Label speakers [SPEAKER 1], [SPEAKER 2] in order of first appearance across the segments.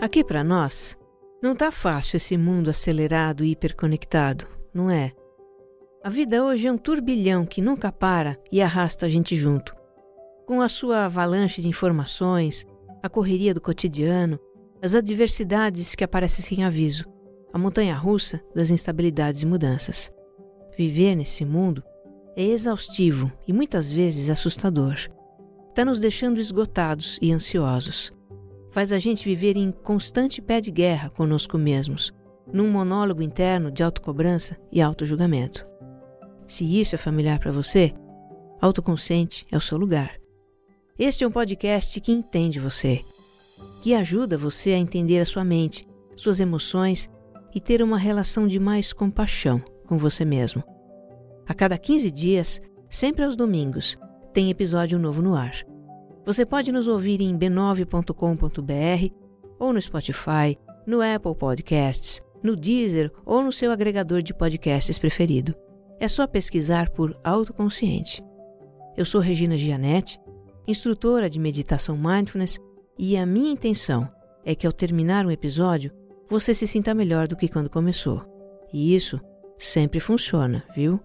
[SPEAKER 1] Aqui para nós, não tá fácil esse mundo acelerado e hiperconectado, não é? A vida hoje é um turbilhão que nunca para e arrasta a gente junto. Com a sua avalanche de informações, a correria do cotidiano, as adversidades que aparecem sem aviso, a montanha russa das instabilidades e mudanças. Viver nesse mundo é exaustivo e muitas vezes assustador. Está nos deixando esgotados e ansiosos. Faz a gente viver em constante pé de guerra conosco mesmos, num monólogo interno de autocobrança e autojulgamento. Se isso é familiar para você, autoconsciente é o seu lugar. Este é um podcast que entende você, que ajuda você a entender a sua mente, suas emoções e ter uma relação de mais compaixão com você mesmo. A cada 15 dias, sempre aos domingos, tem episódio novo no ar. Você pode nos ouvir em b9.com.br ou no Spotify, no Apple Podcasts, no Deezer ou no seu agregador de podcasts preferido. É só pesquisar por Autoconsciente. Eu sou Regina Gianetti, instrutora de meditação mindfulness, e a minha intenção é que ao terminar um episódio você se sinta melhor do que quando começou. E isso sempre funciona, viu?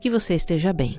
[SPEAKER 1] Que você esteja bem.